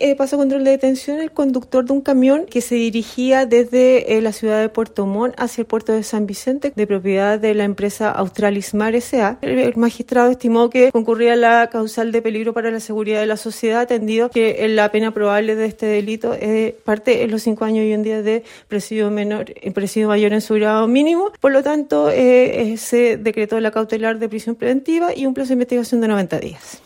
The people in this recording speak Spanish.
eh, pasó control de detención el conductor de un camión que se dirigía desde eh, la ciudad de Puerto Montt hacia el puerto de San Vicente, de propiedad de la empresa Australismar S.A. El, magistrado estimó que concurría la causal de peligro para la seguridad de la sociedad, atendido que eh, la pena probable de este delito es parte en los cinco años y un día de presidio menor, eh, presidio mayor en su grado mínimo. Por lo tanto, se decretó la cautelar de prisión preventiva y un plazo de investigación de 90 días.